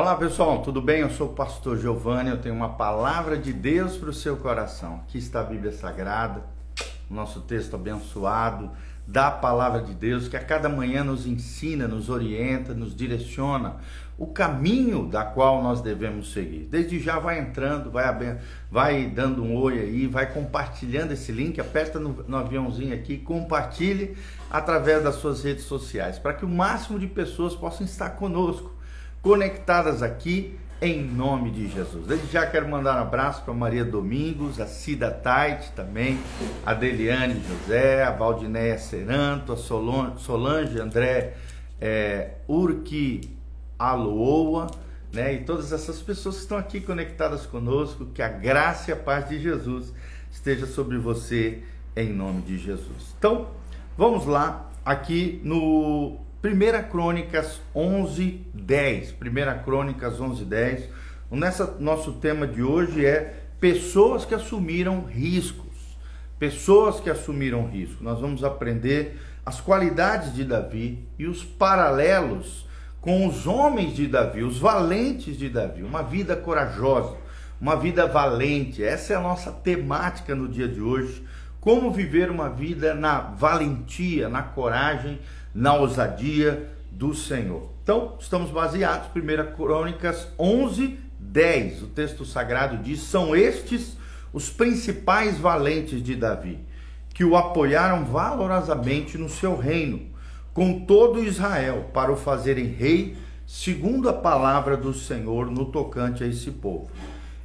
Olá pessoal, tudo bem? Eu sou o pastor Giovanni, eu tenho uma palavra de Deus para o seu coração. Aqui está a Bíblia Sagrada, nosso texto abençoado da palavra de Deus que a cada manhã nos ensina, nos orienta, nos direciona o caminho da qual nós devemos seguir. Desde já vai entrando, vai, vai dando um oi aí, vai compartilhando esse link, aperta no, no aviãozinho aqui, compartilhe através das suas redes sociais, para que o máximo de pessoas possam estar conosco conectadas aqui em nome de Jesus. Desde já quero mandar um abraço para Maria Domingos, a Cida Tait também, a Deliane José, a Valdinéia Seranto, a Solange André é, Urqui Aloa, né? E todas essas pessoas que estão aqui conectadas conosco, que a graça e a paz de Jesus esteja sobre você em nome de Jesus. Então, vamos lá aqui no 1 Crônicas 11, 10. 1 Crônicas 11, 10. O nessa, nosso tema de hoje é pessoas que assumiram riscos. Pessoas que assumiram risco. Nós vamos aprender as qualidades de Davi e os paralelos com os homens de Davi, os valentes de Davi. Uma vida corajosa, uma vida valente. Essa é a nossa temática no dia de hoje. Como viver uma vida na valentia, na coragem na ousadia do Senhor. Então, estamos baseados, 1 Crônicas 11, 10. O texto sagrado diz: São estes os principais valentes de Davi, que o apoiaram valorosamente no seu reino, com todo Israel, para o fazerem rei, segundo a palavra do Senhor no tocante a esse povo.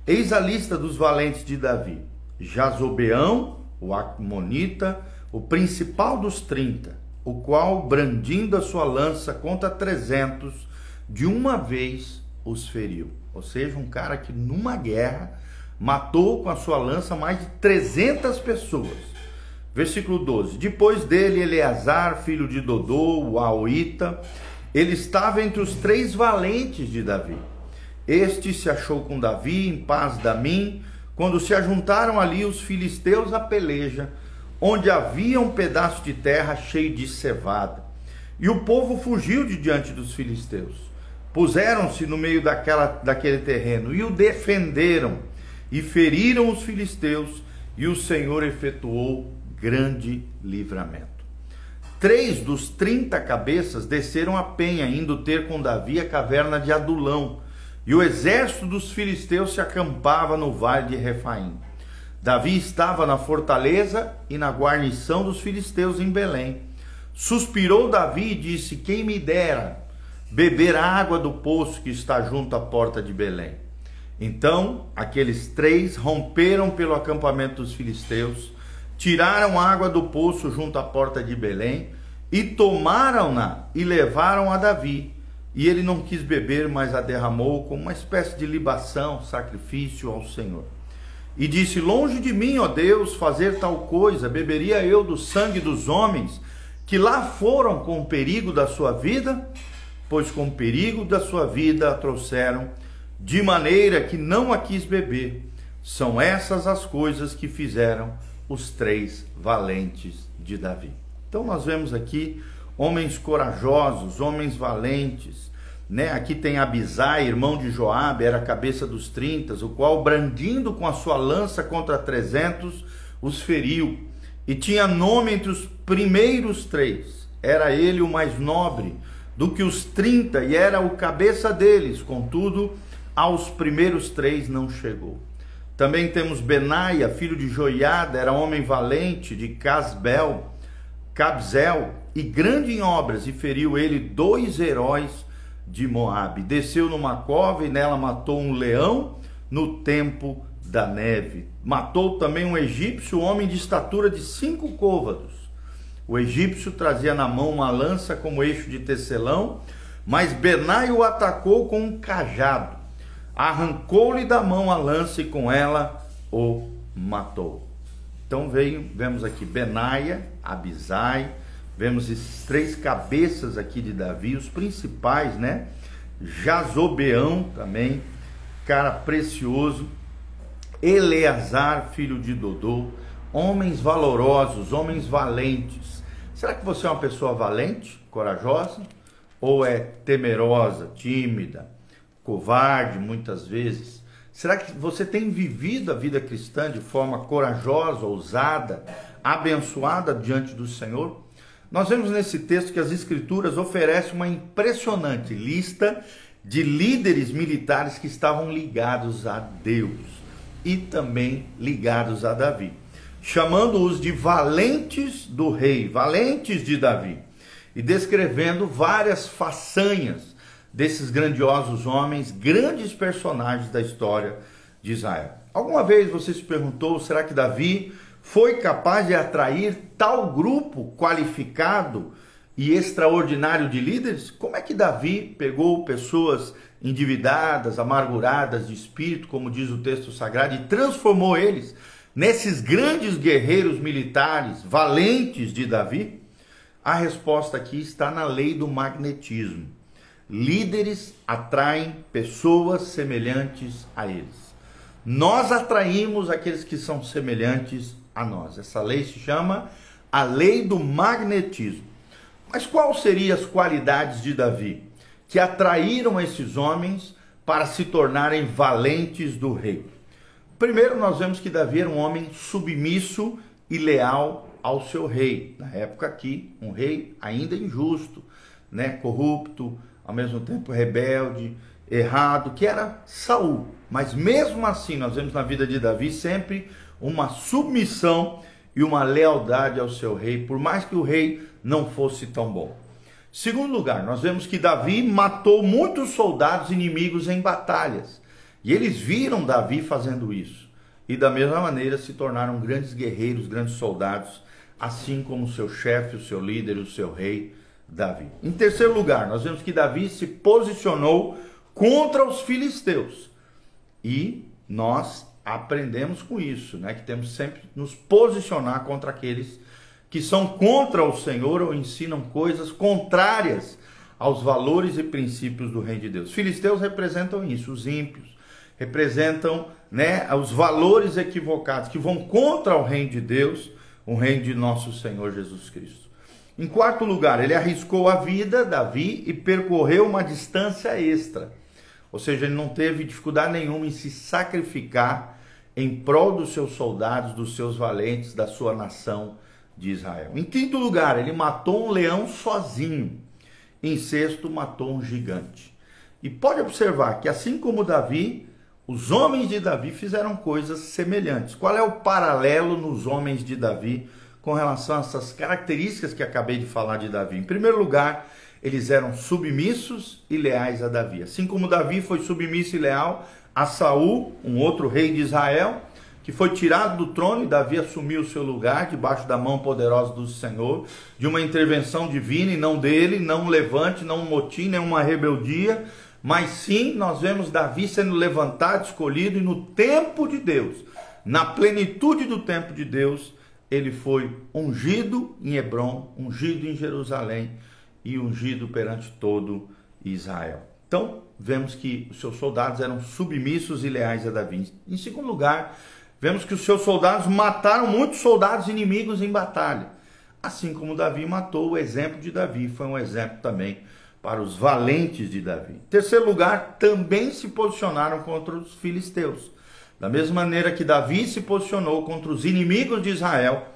Eis a lista dos valentes de Davi: Jazobeão, o Amonita, o principal dos trinta o qual, brandindo a sua lança contra trezentos, de uma vez os feriu. Ou seja, um cara que numa guerra matou com a sua lança mais de 300 pessoas. Versículo 12. Depois dele, Eleazar, filho de Dodô, o Aoita, ele estava entre os três valentes de Davi. Este se achou com Davi em paz da mim, quando se ajuntaram ali os filisteus à peleja onde havia um pedaço de terra cheio de cevada. E o povo fugiu de diante dos filisteus. Puseram-se no meio daquela, daquele terreno e o defenderam, e feriram os filisteus, e o Senhor efetuou grande livramento. Três dos trinta cabeças desceram a penha, indo ter com Davi a caverna de Adulão, e o exército dos filisteus se acampava no vale de Refaim. Davi estava na fortaleza e na guarnição dos filisteus em Belém. Suspirou Davi e disse: Quem me dera beber a água do poço que está junto à porta de Belém. Então aqueles três romperam pelo acampamento dos filisteus, tiraram água do poço junto à porta de Belém e tomaram-na e levaram a Davi. E ele não quis beber, mas a derramou como uma espécie de libação, sacrifício ao Senhor. E disse: Longe de mim, ó Deus, fazer tal coisa, beberia eu do sangue dos homens que lá foram com o perigo da sua vida? Pois com o perigo da sua vida a trouxeram, de maneira que não a quis beber. São essas as coisas que fizeram os três valentes de Davi. Então nós vemos aqui homens corajosos, homens valentes, né? Aqui tem Abisai, irmão de Joabe, era a cabeça dos trintas, o qual brandindo com a sua lança contra trezentos os feriu e tinha nome entre os primeiros três. Era ele o mais nobre do que os trinta e era o cabeça deles. Contudo, aos primeiros três não chegou. Também temos Benaia, filho de Joiada, era homem valente de Casbel, Cabzel e grande em obras, e feriu ele dois heróis de Moabe. Desceu numa cova e nela matou um leão no tempo da neve. Matou também um egípcio, homem de estatura de cinco côvados. O egípcio trazia na mão uma lança como eixo de tecelão, mas Benai o atacou com um cajado. Arrancou-lhe da mão a lança e com ela o matou. Então veio, vemos aqui Benaia, Abisai, Vemos esses três cabeças aqui de Davi, os principais, né? Jazobeão também, cara precioso. Eleazar, filho de Dodô, homens valorosos, homens valentes. Será que você é uma pessoa valente, corajosa? Ou é temerosa, tímida? covarde muitas vezes? Será que você tem vivido a vida cristã de forma corajosa, ousada, abençoada diante do Senhor? Nós vemos nesse texto que as Escrituras oferecem uma impressionante lista de líderes militares que estavam ligados a Deus e também ligados a Davi, chamando-os de valentes do rei, valentes de Davi, e descrevendo várias façanhas desses grandiosos homens, grandes personagens da história de Israel. Alguma vez você se perguntou, será que Davi foi capaz de atrair tal grupo qualificado e extraordinário de líderes? Como é que Davi pegou pessoas endividadas, amarguradas de espírito, como diz o texto sagrado, e transformou eles nesses grandes guerreiros militares, valentes de Davi? A resposta aqui está na lei do magnetismo. Líderes atraem pessoas semelhantes a eles. Nós atraímos aqueles que são semelhantes a nós. Essa lei se chama a lei do magnetismo. Mas quais seriam as qualidades de Davi que atraíram esses homens para se tornarem valentes do rei? Primeiro, nós vemos que Davi era um homem submisso e leal ao seu rei. Na época aqui, um rei ainda injusto, né, corrupto, ao mesmo tempo rebelde, errado, que era Saul. Mas mesmo assim, nós vemos na vida de Davi sempre uma submissão e uma lealdade ao seu rei, por mais que o rei não fosse tão bom. Segundo lugar, nós vemos que Davi matou muitos soldados inimigos em batalhas. E eles viram Davi fazendo isso. E da mesma maneira se tornaram grandes guerreiros, grandes soldados, assim como seu chefe, o seu líder, o seu rei Davi. Em terceiro lugar, nós vemos que Davi se posicionou contra os filisteus. E nós aprendemos com isso, né? Que temos sempre nos posicionar contra aqueles que são contra o Senhor ou ensinam coisas contrárias aos valores e princípios do reino de Deus. Filisteus representam isso, os ímpios, representam, né, os valores equivocados que vão contra o reino de Deus, o reino de nosso Senhor Jesus Cristo. Em quarto lugar, ele arriscou a vida, Davi, e percorreu uma distância extra. Ou seja, ele não teve dificuldade nenhuma em se sacrificar em prol dos seus soldados, dos seus valentes, da sua nação de Israel. Em quinto lugar, ele matou um leão sozinho. Em sexto, matou um gigante. E pode observar que, assim como Davi, os homens de Davi fizeram coisas semelhantes. Qual é o paralelo nos homens de Davi? com relação a essas características que acabei de falar de Davi. Em primeiro lugar, eles eram submissos e leais a Davi. Assim como Davi foi submisso e leal a Saul, um outro rei de Israel, que foi tirado do trono e Davi assumiu o seu lugar debaixo da mão poderosa do Senhor, de uma intervenção divina e não dele, não um levante, não um motim, nem uma rebeldia, mas sim nós vemos Davi sendo levantado, escolhido e no tempo de Deus, na plenitude do tempo de Deus, ele foi ungido em Hebron, ungido em Jerusalém e ungido perante todo Israel. Então, vemos que os seus soldados eram submissos e leais a Davi. Em segundo lugar, vemos que os seus soldados mataram muitos soldados inimigos em batalha. Assim como Davi matou, o exemplo de Davi foi um exemplo também para os valentes de Davi. Em terceiro lugar, também se posicionaram contra os filisteus. Da mesma maneira que Davi se posicionou contra os inimigos de Israel,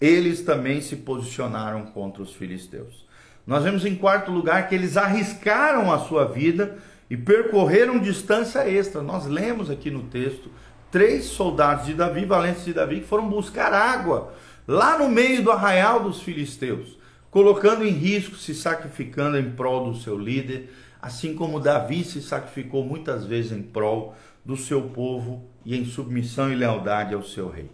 eles também se posicionaram contra os filisteus. Nós vemos em quarto lugar que eles arriscaram a sua vida e percorreram distância extra. Nós lemos aqui no texto três soldados de Davi, valentes de Davi, que foram buscar água lá no meio do arraial dos filisteus, colocando em risco, se sacrificando em prol do seu líder, assim como Davi se sacrificou muitas vezes em prol do seu povo e em submissão e lealdade ao seu rei.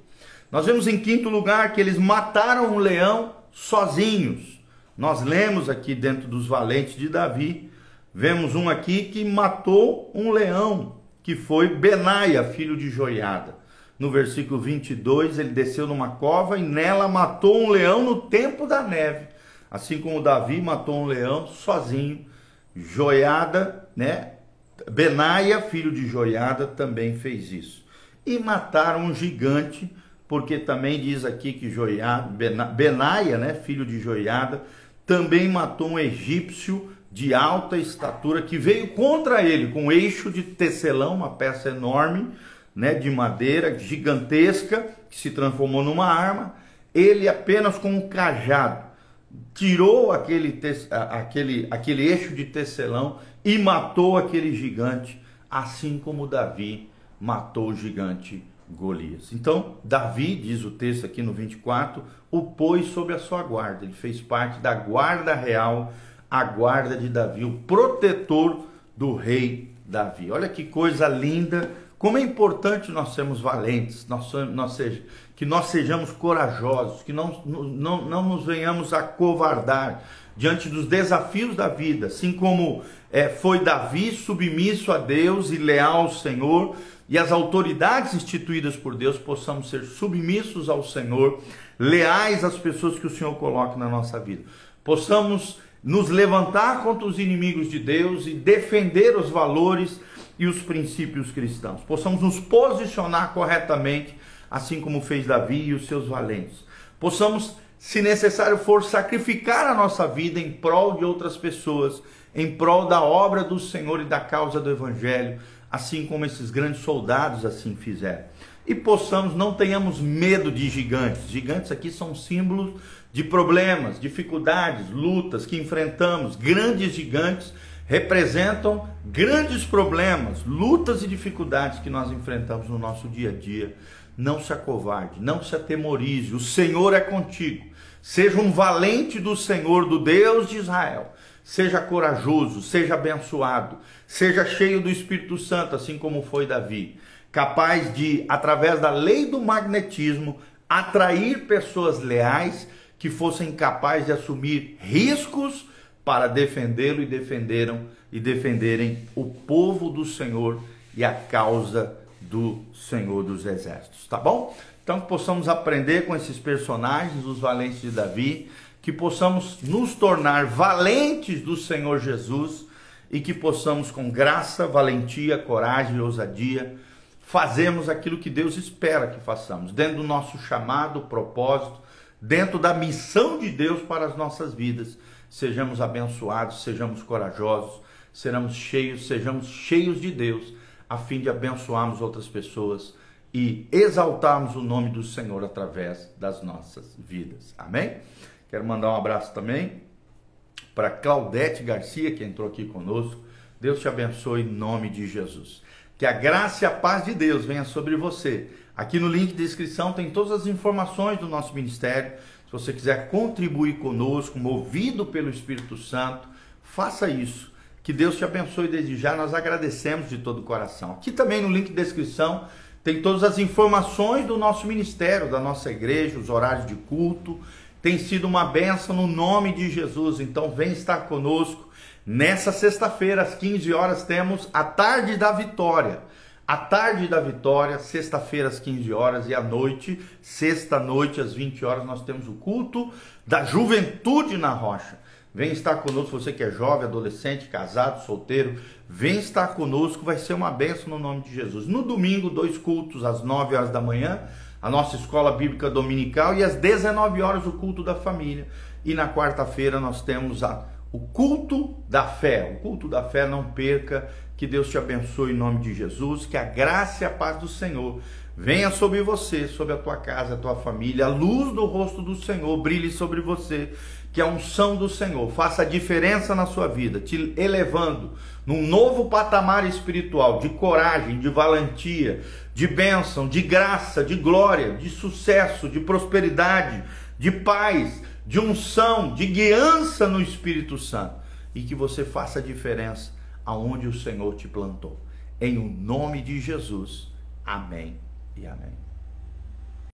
Nós vemos em quinto lugar que eles mataram um leão sozinhos. Nós lemos aqui dentro dos valentes de Davi, vemos um aqui que matou um leão, que foi Benaia, filho de Joiada. No versículo 22, ele desceu numa cova e nela matou um leão no tempo da neve. Assim como Davi matou um leão sozinho, Joiada, né? Benaia, filho de Joiada, também fez isso. E mataram um gigante, porque também diz aqui que Joiada, Benaia, né, filho de Joiada, também matou um egípcio de alta estatura que veio contra ele com um eixo de tecelão, uma peça enorme, né, de madeira gigantesca, que se transformou numa arma. Ele apenas com um cajado tirou aquele, aquele, aquele eixo de tecelão e matou aquele gigante, assim como Davi matou o gigante Golias. Então, Davi, diz o texto aqui no 24, o pôs sob a sua guarda. Ele fez parte da guarda real, a guarda de Davi, o protetor do rei Davi. Olha que coisa linda, como é importante nós sermos valentes, nós, nós que nós sejamos corajosos, que não, não, não nos venhamos a covardar diante dos desafios da vida, assim como é, foi Davi submisso a Deus e leal ao Senhor, e as autoridades instituídas por Deus possamos ser submissos ao Senhor, leais às pessoas que o Senhor coloca na nossa vida. Possamos nos levantar contra os inimigos de Deus e defender os valores e os princípios cristãos. Possamos nos posicionar corretamente, assim como fez Davi e os seus valentes. Possamos, se necessário for, sacrificar a nossa vida em prol de outras pessoas, em prol da obra do Senhor e da causa do Evangelho assim como esses grandes soldados assim fizeram. E possamos, não tenhamos medo de gigantes. Gigantes aqui são símbolos de problemas, dificuldades, lutas que enfrentamos. Grandes gigantes representam grandes problemas, lutas e dificuldades que nós enfrentamos no nosso dia a dia. Não se acovarde, não se atemorize. O Senhor é contigo. Seja um valente do Senhor, do Deus de Israel. Seja corajoso, seja abençoado, seja cheio do Espírito Santo, assim como foi Davi, capaz de, através da lei do magnetismo, atrair pessoas leais que fossem capazes de assumir riscos para defendê-lo e defenderam e defenderem o povo do Senhor e a causa do Senhor dos Exércitos, tá bom? Então que possamos aprender com esses personagens, os valentes de Davi, que possamos nos tornar valentes do Senhor Jesus e que possamos, com graça, valentia, coragem e ousadia, fazermos aquilo que Deus espera que façamos, dentro do nosso chamado, propósito, dentro da missão de Deus para as nossas vidas. Sejamos abençoados, sejamos corajosos, sejamos cheios, sejamos cheios de Deus, a fim de abençoarmos outras pessoas e exaltarmos o nome do Senhor através das nossas vidas. Amém? Quero mandar um abraço também para Claudete Garcia, que entrou aqui conosco. Deus te abençoe em nome de Jesus. Que a graça e a paz de Deus venha sobre você. Aqui no link de descrição tem todas as informações do nosso ministério. Se você quiser contribuir conosco, movido pelo Espírito Santo, faça isso. Que Deus te abençoe desde já. Nós agradecemos de todo o coração. Aqui também no link de descrição tem todas as informações do nosso ministério, da nossa igreja, os horários de culto tem sido uma benção no nome de Jesus. Então vem estar conosco. Nessa sexta-feira, às 15 horas, temos a tarde da vitória. A tarde da vitória, sexta-feira às 15 horas e à noite, sexta-noite às 20 horas, nós temos o culto da juventude na rocha. Vem estar conosco, você que é jovem, adolescente, casado, solteiro, vem estar conosco, vai ser uma benção no nome de Jesus. No domingo, dois cultos às 9 horas da manhã a nossa escola bíblica dominical e às 19 horas o culto da família. E na quarta-feira nós temos a, o culto da fé. O culto da fé não perca. Que Deus te abençoe em nome de Jesus, que a graça e a paz do Senhor venha sobre você, sobre a tua casa, a tua família, a luz do rosto do Senhor brilhe sobre você, que a unção do Senhor faça a diferença na sua vida, te elevando num novo patamar espiritual de coragem, de valentia, de bênção, de graça, de glória, de sucesso, de prosperidade, de paz, de unção, de guiança no Espírito Santo e que você faça a diferença aonde o Senhor te plantou. Em o nome de Jesus. Amém e amém.